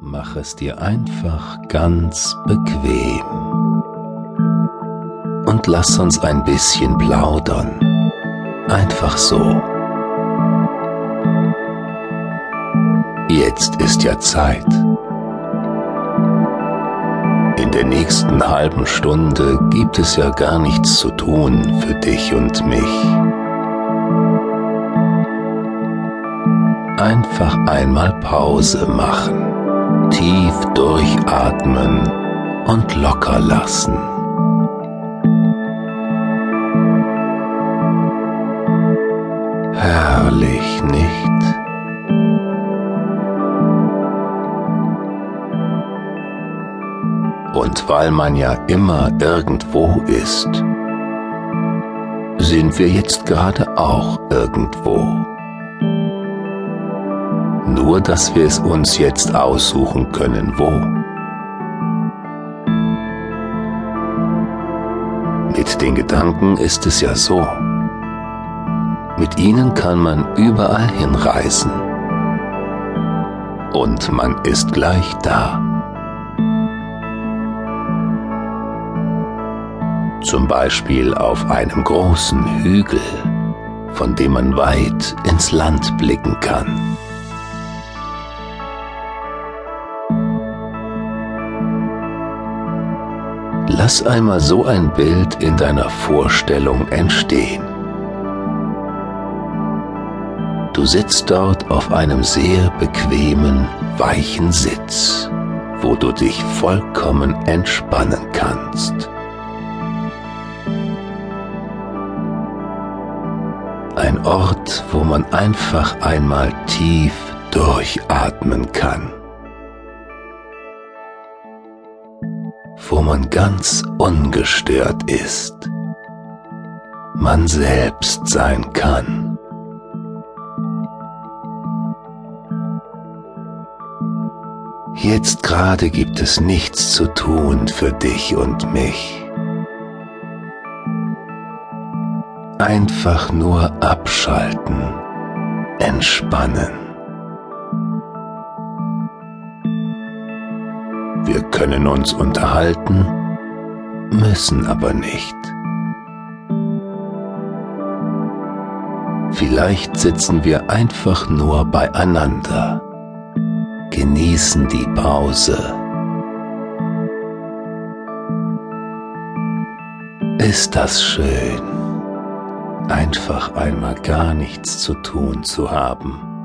Mach es dir einfach ganz bequem und lass uns ein bisschen plaudern. Einfach so. Jetzt ist ja Zeit. In der nächsten halben Stunde gibt es ja gar nichts zu tun für dich und mich. Einfach einmal Pause machen tief durchatmen und locker lassen. Herrlich, nicht? Und weil man ja immer irgendwo ist, sind wir jetzt gerade auch irgendwo nur dass wir es uns jetzt aussuchen können, wo. Mit den Gedanken ist es ja so. Mit ihnen kann man überall hinreisen. Und man ist gleich da. Zum Beispiel auf einem großen Hügel, von dem man weit ins Land blicken kann. Lass einmal so ein Bild in deiner Vorstellung entstehen. Du sitzt dort auf einem sehr bequemen, weichen Sitz, wo du dich vollkommen entspannen kannst. Ein Ort, wo man einfach einmal tief durchatmen kann. Wo man ganz ungestört ist, man selbst sein kann. Jetzt gerade gibt es nichts zu tun für dich und mich. Einfach nur abschalten, entspannen. Können uns unterhalten, müssen aber nicht. Vielleicht sitzen wir einfach nur beieinander, genießen die Pause. Ist das schön, einfach einmal gar nichts zu tun zu haben.